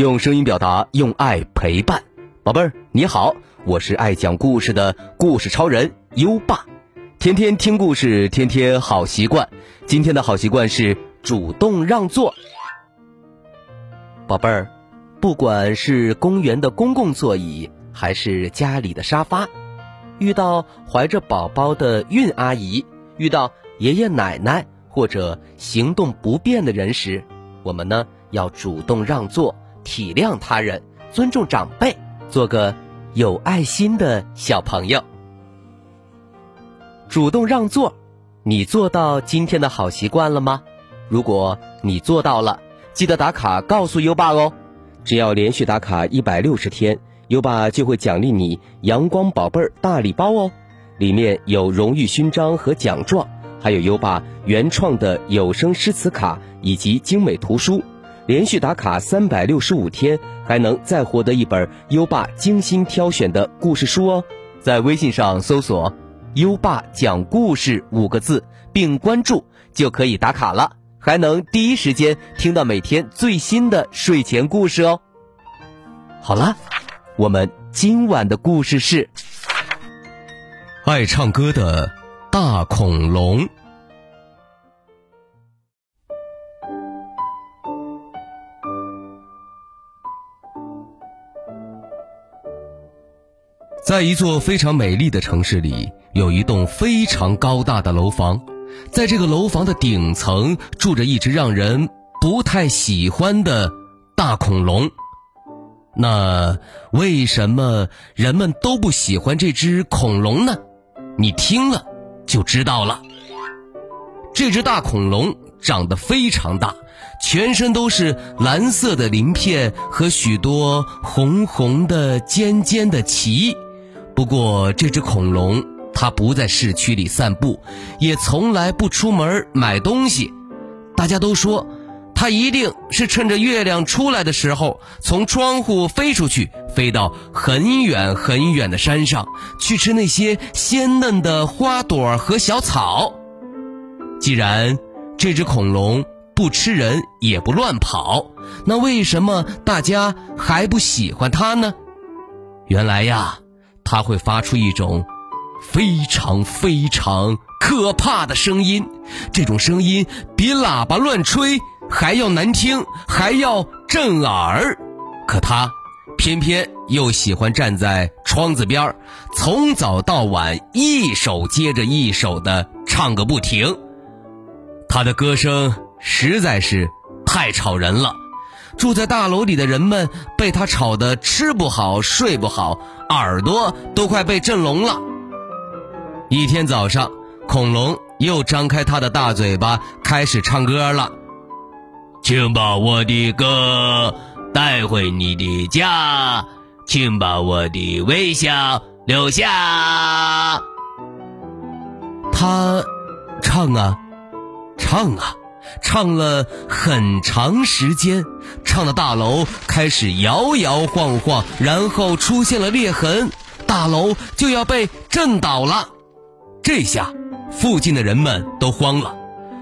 用声音表达，用爱陪伴。宝贝儿，你好，我是爱讲故事的故事超人优爸。天天听故事，天天好习惯。今天的好习惯是主动让座。宝贝儿，不管是公园的公共座椅，还是家里的沙发，遇到怀着宝宝的孕阿姨，遇到爷爷奶奶或者行动不便的人时，我们呢要主动让座，体谅他人，尊重长辈，做个有爱心的小朋友。主动让座，你做到今天的好习惯了吗？如果你做到了，记得打卡告诉优爸哦。只要连续打卡一百六十天，优爸就会奖励你阳光宝贝儿大礼包哦，里面有荣誉勋章和奖状。还有优爸原创的有声诗词卡以及精美图书，连续打卡三百六十五天，还能再获得一本优爸精心挑选的故事书哦。在微信上搜索“优爸讲故事”五个字，并关注就可以打卡了，还能第一时间听到每天最新的睡前故事哦。好了，我们今晚的故事是爱唱歌的。大恐龙，在一座非常美丽的城市里，有一栋非常高大的楼房。在这个楼房的顶层，住着一只让人不太喜欢的大恐龙。那为什么人们都不喜欢这只恐龙呢？你听了。就知道了。这只大恐龙长得非常大，全身都是蓝色的鳞片和许多红红的尖尖的鳍。不过，这只恐龙它不在市区里散步，也从来不出门买东西。大家都说。它一定是趁着月亮出来的时候，从窗户飞出去，飞到很远很远的山上去吃那些鲜嫩的花朵和小草。既然这只恐龙不吃人也不乱跑，那为什么大家还不喜欢它呢？原来呀，它会发出一种非常非常可怕的声音，这种声音比喇叭乱吹。还要难听，还要震耳，可他偏偏又喜欢站在窗子边，从早到晚一首接着一首的唱个不停。他的歌声实在是太吵人了，住在大楼里的人们被他吵得吃不好睡不好，耳朵都快被震聋了。一天早上，恐龙又张开他的大嘴巴，开始唱歌了。请把我的歌带回你的家，请把我的微笑留下。他唱啊，唱啊，唱了很长时间，唱的大楼开始摇摇晃晃，然后出现了裂痕，大楼就要被震倒了。这下，附近的人们都慌了，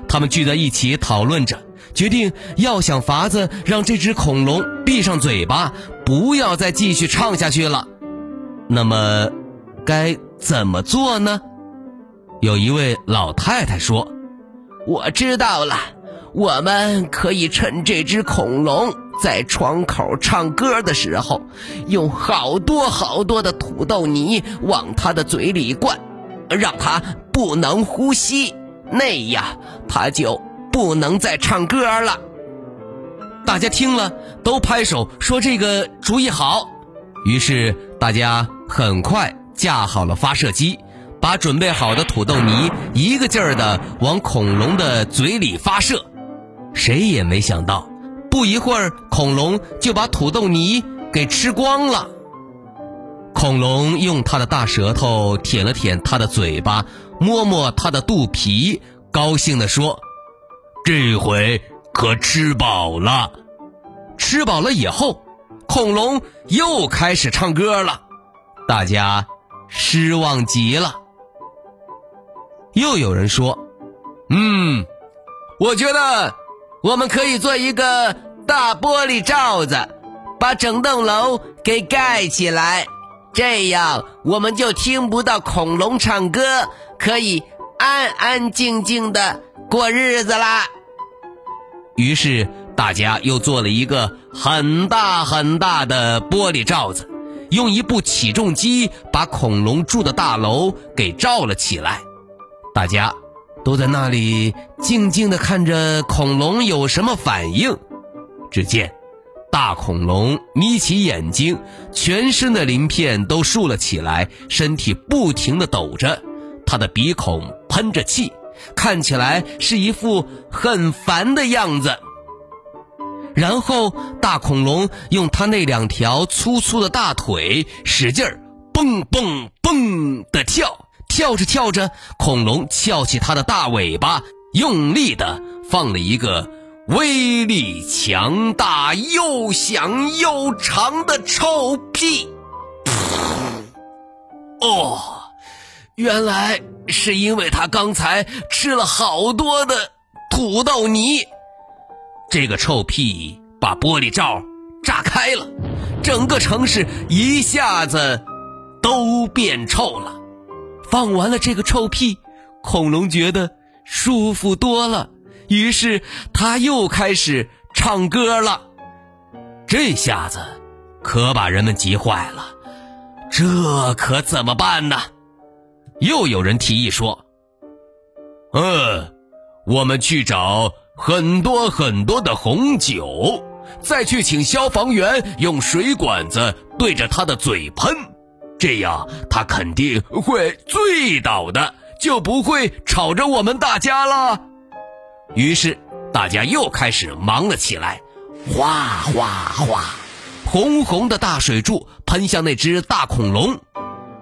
他们聚在一起讨论着。决定要想法子让这只恐龙闭上嘴巴，不要再继续唱下去了。那么，该怎么做呢？有一位老太太说：“我知道了，我们可以趁这只恐龙在窗口唱歌的时候，用好多好多的土豆泥往它的嘴里灌，让它不能呼吸，那样它就……”不能再唱歌了。大家听了都拍手说这个主意好。于是大家很快架好了发射机，把准备好的土豆泥一个劲儿的往恐龙的嘴里发射。谁也没想到，不一会儿恐龙就把土豆泥给吃光了。恐龙用它的大舌头舔了舔它的嘴巴，摸摸它的肚皮，高兴地说。这回可吃饱了，吃饱了以后，恐龙又开始唱歌了，大家失望极了。又有人说：“嗯，我觉得我们可以做一个大玻璃罩子，把整栋楼给盖起来，这样我们就听不到恐龙唱歌，可以安安静静的过日子啦。于是大家又做了一个很大很大的玻璃罩子，用一部起重机把恐龙住的大楼给罩了起来。大家都在那里静静地看着恐龙有什么反应。只见大恐龙眯起眼睛，全身的鳞片都竖了起来，身体不停地抖着，它的鼻孔喷着气。看起来是一副很烦的样子。然后大恐龙用它那两条粗粗的大腿使劲儿蹦蹦蹦的跳，跳着跳着，恐龙翘起它的大尾巴，用力的放了一个威力强大又响又长的臭屁。哦。原来是因为他刚才吃了好多的土豆泥，这个臭屁把玻璃罩炸开了，整个城市一下子都变臭了。放完了这个臭屁，恐龙觉得舒服多了，于是他又开始唱歌了。这下子可把人们急坏了，这可怎么办呢？又有人提议说：“嗯，我们去找很多很多的红酒，再去请消防员用水管子对着他的嘴喷，这样他肯定会醉倒的，就不会吵着我们大家了。”于是大家又开始忙了起来，哗哗哗，红红的大水柱喷向那只大恐龙，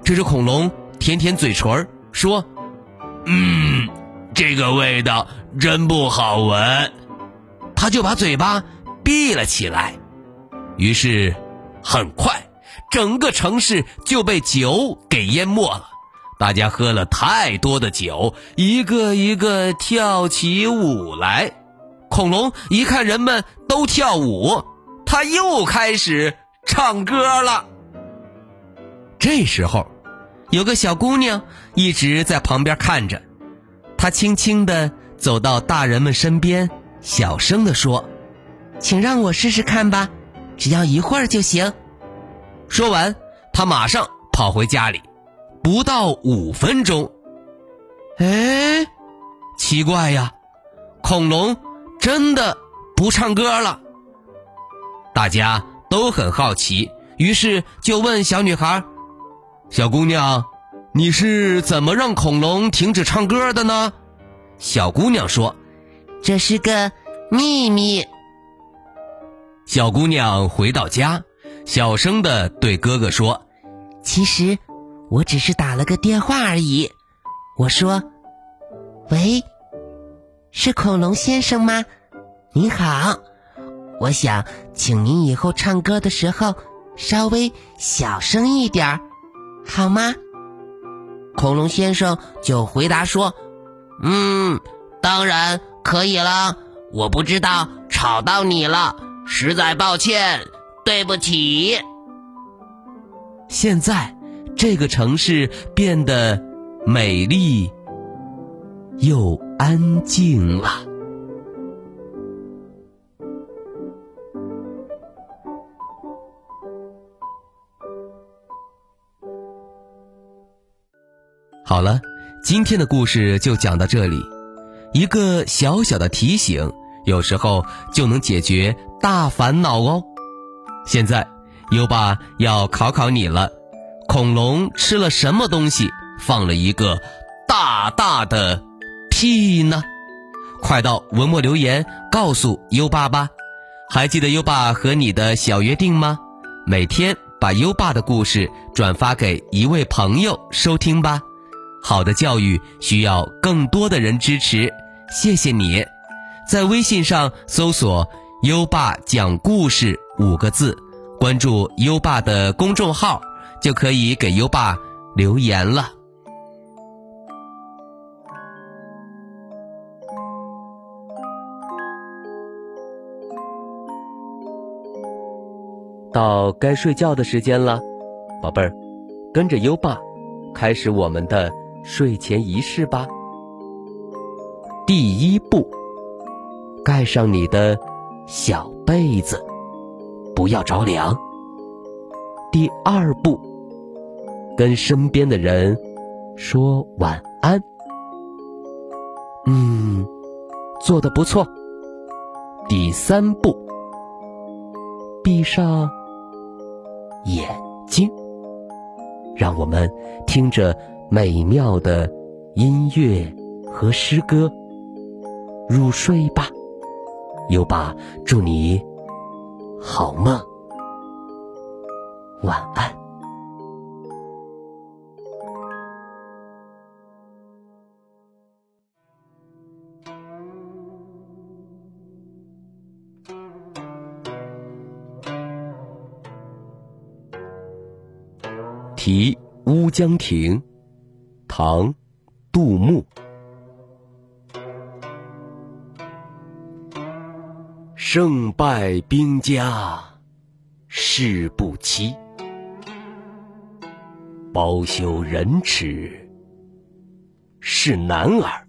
这只恐龙。舔舔嘴唇说：“嗯，这个味道真不好闻。”他就把嘴巴闭了起来。于是，很快，整个城市就被酒给淹没了。大家喝了太多的酒，一个一个跳起舞来。恐龙一看人们都跳舞，他又开始唱歌了。这时候。有个小姑娘一直在旁边看着，她轻轻地走到大人们身边，小声地说：“请让我试试看吧，只要一会儿就行。”说完，他马上跑回家里。不到五分钟，哎，奇怪呀，恐龙真的不唱歌了。大家都很好奇，于是就问小女孩。小姑娘，你是怎么让恐龙停止唱歌的呢？小姑娘说：“这是个秘密。”小姑娘回到家，小声的对哥哥说：“其实我只是打了个电话而已。我说，喂，是恐龙先生吗？您好，我想请您以后唱歌的时候稍微小声一点儿。”好吗？恐龙先生就回答说：“嗯，当然可以了。我不知道吵到你了，实在抱歉，对不起。”现在这个城市变得美丽又安静了。好了，今天的故事就讲到这里。一个小小的提醒，有时候就能解决大烦恼哦。现在，优爸要考考你了：恐龙吃了什么东西，放了一个大大的屁呢？快到文末留言告诉优爸吧。还记得优爸和你的小约定吗？每天把优爸的故事转发给一位朋友收听吧。好的教育需要更多的人支持，谢谢你，在微信上搜索“优爸讲故事”五个字，关注优爸的公众号，就可以给优爸留言了。到该睡觉的时间了，宝贝儿，跟着优爸，开始我们的睡前仪式吧。第一步，盖上你的小被子，不要着凉。第二步，跟身边的人说晚安。嗯，做的不错。第三步，闭上。眼睛，让我们听着美妙的音乐和诗歌入睡吧。优爸，祝你好梦，晚安。《题乌江亭》唐·杜牧。胜败兵家事不期，包羞忍耻是男儿。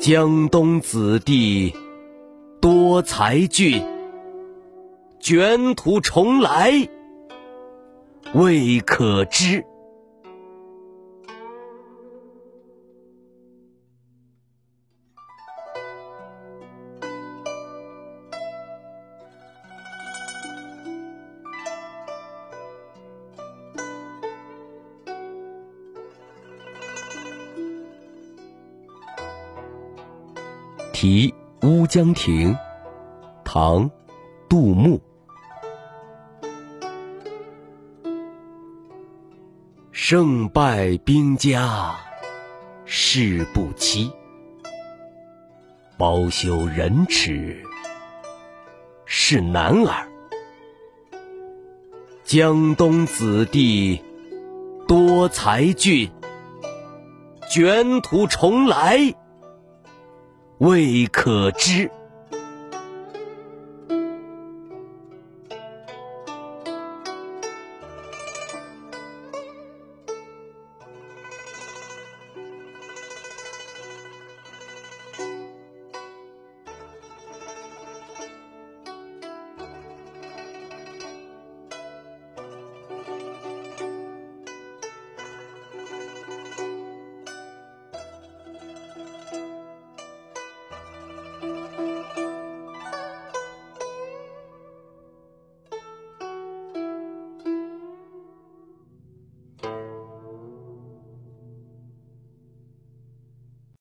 江东子弟多才俊，卷土重来。未可知。题乌江亭，唐，杜牧。胜败兵家事不期，包羞忍耻是男儿。江东子弟多才俊，卷土重来未可知。